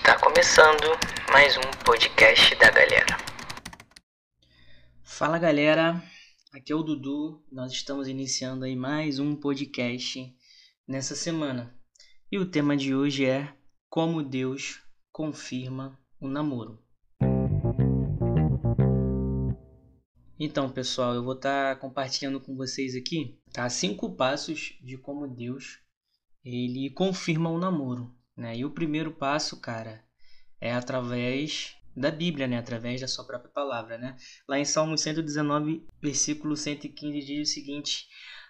Está começando mais um podcast da galera. Fala galera, aqui é o Dudu. Nós estamos iniciando aí mais um podcast nessa semana. E o tema de hoje é como Deus confirma o namoro. Então, pessoal, eu vou estar tá compartilhando com vocês aqui, tá? Cinco passos de como Deus ele confirma o namoro, né? E o primeiro passo, cara, é através da Bíblia, né? Através da sua própria palavra, né? Lá em Salmo 119, versículo 115 diz o seguinte: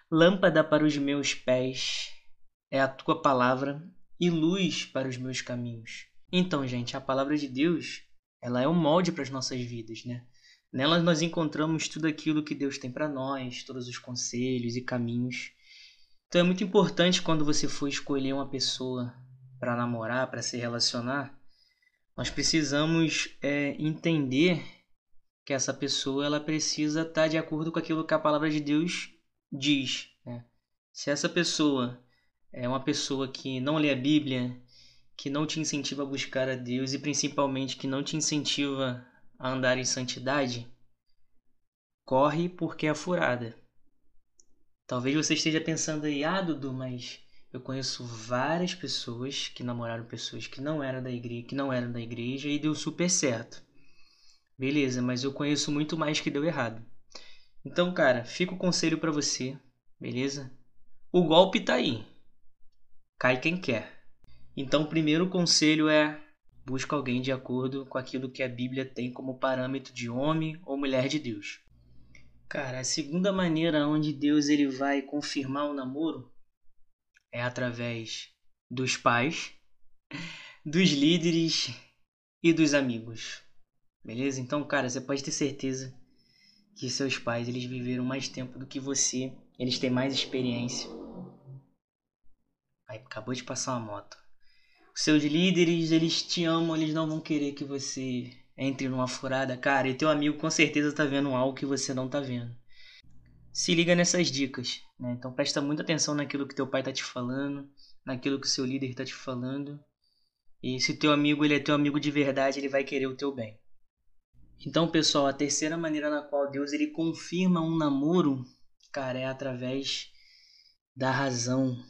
Lâmpada para os meus pés é a tua palavra e luz para os meus caminhos. Então, gente, a palavra de Deus, ela é um molde para as nossas vidas, né? Nela nós encontramos tudo aquilo que Deus tem para nós, todos os conselhos e caminhos. Então é muito importante quando você for escolher uma pessoa para namorar, para se relacionar, nós precisamos é, entender que essa pessoa ela precisa estar tá de acordo com aquilo que a palavra de Deus diz. Né? Se essa pessoa é uma pessoa que não lê a Bíblia, que não te incentiva a buscar a Deus e principalmente que não te incentiva a andar em santidade, corre porque é furada. Talvez você esteja pensando aí, ah, Dudu, mas eu conheço várias pessoas que namoraram pessoas que não eram da igreja, que não eram da igreja e deu super certo. Beleza, mas eu conheço muito mais que deu errado. Então, cara, fica o conselho para você, beleza? O golpe tá aí. Cai quem quer. Então, o primeiro conselho é busca alguém de acordo com aquilo que a Bíblia tem como parâmetro de homem ou mulher de Deus. Cara, a segunda maneira onde Deus ele vai confirmar o namoro é através dos pais, dos líderes e dos amigos. Beleza? Então, cara, você pode ter certeza que seus pais eles viveram mais tempo do que você, eles têm mais experiência. Aí, acabou de passar uma moto seus líderes, eles te amam, eles não vão querer que você entre numa furada. Cara, e teu amigo com certeza tá vendo algo que você não tá vendo. Se liga nessas dicas, né? Então presta muita atenção naquilo que teu pai tá te falando, naquilo que seu líder tá te falando. E se teu amigo ele é teu amigo de verdade, ele vai querer o teu bem. Então, pessoal, a terceira maneira na qual Deus ele confirma um namoro, cara, é através da razão.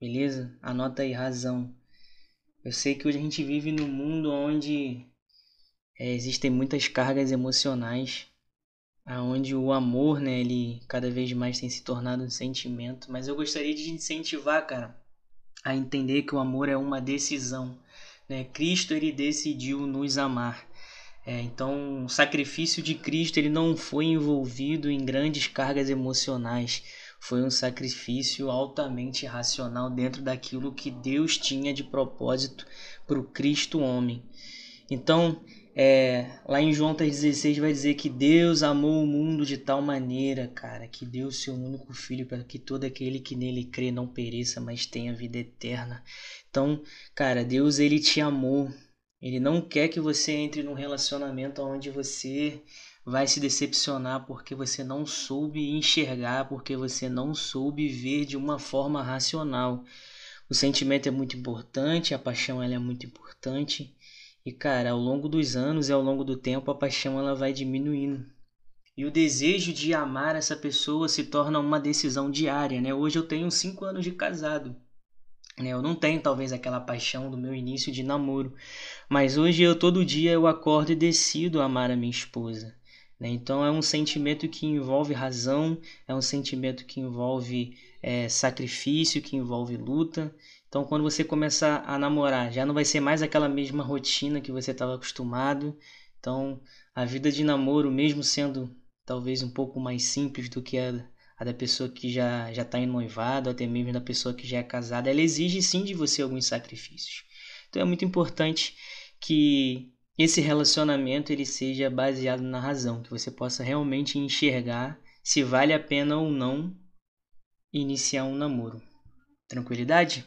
Beleza? Anota aí razão. Eu sei que hoje a gente vive num mundo onde é, existem muitas cargas emocionais, aonde o amor, né, ele cada vez mais tem se tornado um sentimento, mas eu gostaria de incentivar, cara, a entender que o amor é uma decisão, né? Cristo ele decidiu nos amar. É, então, o sacrifício de Cristo ele não foi envolvido em grandes cargas emocionais, foi um sacrifício altamente racional dentro daquilo que Deus tinha de propósito para o Cristo homem. Então, é, lá em João 3,16 vai dizer que Deus amou o mundo de tal maneira, cara, que deu seu único filho para que todo aquele que nele crê não pereça, mas tenha vida eterna. Então, cara, Deus ele te amou. Ele não quer que você entre num relacionamento onde você vai se decepcionar porque você não soube enxergar, porque você não soube ver de uma forma racional. O sentimento é muito importante, a paixão ela é muito importante. E cara, ao longo dos anos e ao longo do tempo a paixão ela vai diminuindo. E o desejo de amar essa pessoa se torna uma decisão diária, né? Hoje eu tenho cinco anos de casado. Né? Eu não tenho talvez aquela paixão do meu início de namoro, mas hoje eu todo dia eu acordo e decido amar a minha esposa. Né? Então é um sentimento que envolve razão, é um sentimento que envolve é, sacrifício, que envolve luta. Então quando você começar a namorar, já não vai ser mais aquela mesma rotina que você estava acostumado. Então a vida de namoro, mesmo sendo talvez um pouco mais simples do que a, a da pessoa que já já está em noivado, até mesmo da pessoa que já é casada, ela exige sim de você alguns sacrifícios. Então é muito importante que esse relacionamento ele seja baseado na razão, que você possa realmente enxergar se vale a pena ou não iniciar um namoro. Tranquilidade?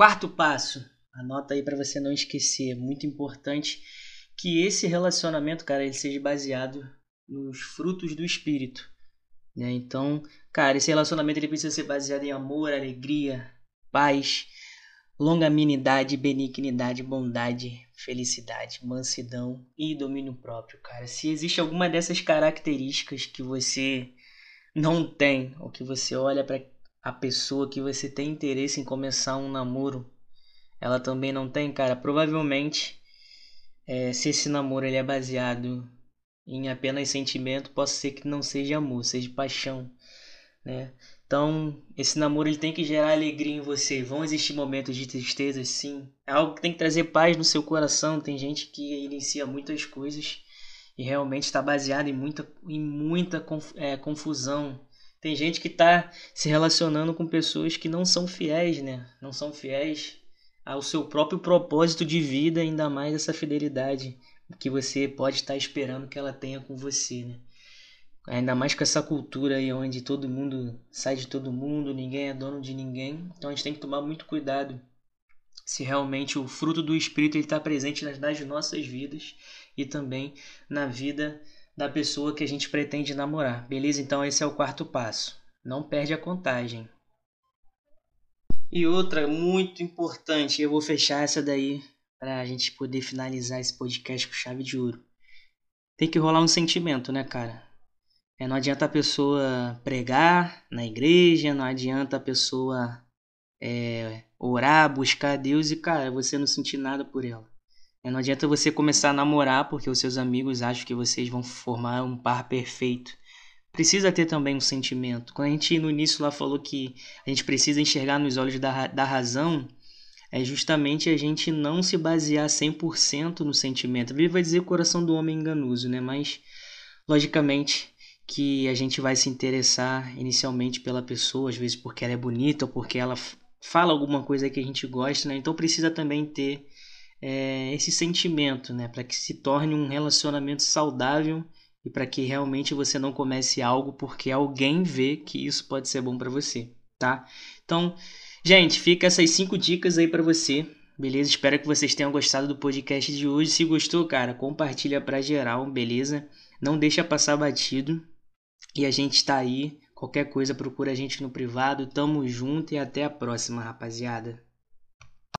Quarto passo, anota aí para você não esquecer, é muito importante que esse relacionamento, cara, ele seja baseado nos frutos do espírito, né? Então, cara, esse relacionamento ele precisa ser baseado em amor, alegria, paz, longanimidade, benignidade, bondade, felicidade, mansidão e domínio próprio, cara. Se existe alguma dessas características que você não tem, ou que você olha para a pessoa que você tem interesse em começar um namoro, ela também não tem, cara, provavelmente é, se esse namoro ele é baseado em apenas sentimento, pode ser que não seja amor, seja paixão, né? Então, esse namoro ele tem que gerar alegria em você. Vão existir momentos de tristeza, sim. É algo que tem que trazer paz no seu coração. Tem gente que inicia muitas coisas e realmente está baseado em muita, em muita é, confusão. Tem gente que está se relacionando com pessoas que não são fiéis, né? Não são fiéis ao seu próprio propósito de vida, ainda mais essa fidelidade que você pode estar esperando que ela tenha com você, né? Ainda mais com essa cultura aí onde todo mundo sai de todo mundo, ninguém é dono de ninguém. Então a gente tem que tomar muito cuidado se realmente o fruto do Espírito está presente nas, nas nossas vidas e também na vida da pessoa que a gente pretende namorar. Beleza? Então esse é o quarto passo. Não perde a contagem. E outra muito importante, eu vou fechar essa daí para a gente poder finalizar esse podcast com chave de ouro. Tem que rolar um sentimento, né, cara? É, não adianta a pessoa pregar na igreja, não adianta a pessoa é, orar, buscar Deus e, cara, você não sentir nada por ela. É, não adianta você começar a namorar porque os seus amigos acham que vocês vão formar um par perfeito. Precisa ter também um sentimento. Quando a gente no início lá falou que a gente precisa enxergar nos olhos da, da razão, é justamente a gente não se basear 100% no sentimento. A Bíblia vai dizer coração do homem enganoso, né? Mas, logicamente, que a gente vai se interessar inicialmente pela pessoa, às vezes porque ela é bonita ou porque ela fala alguma coisa que a gente gosta, né? Então precisa também ter é, esse sentimento, né? Para que se torne um relacionamento saudável e para que realmente você não comece algo porque alguém vê que isso pode ser bom para você, tá? Então, gente, fica essas cinco dicas aí para você. Beleza? Espero que vocês tenham gostado do podcast de hoje. Se gostou, cara, compartilha para geral, beleza? Não deixa passar batido. E a gente está aí. Qualquer coisa, procura a gente no privado. Tamo junto e até a próxima, rapaziada.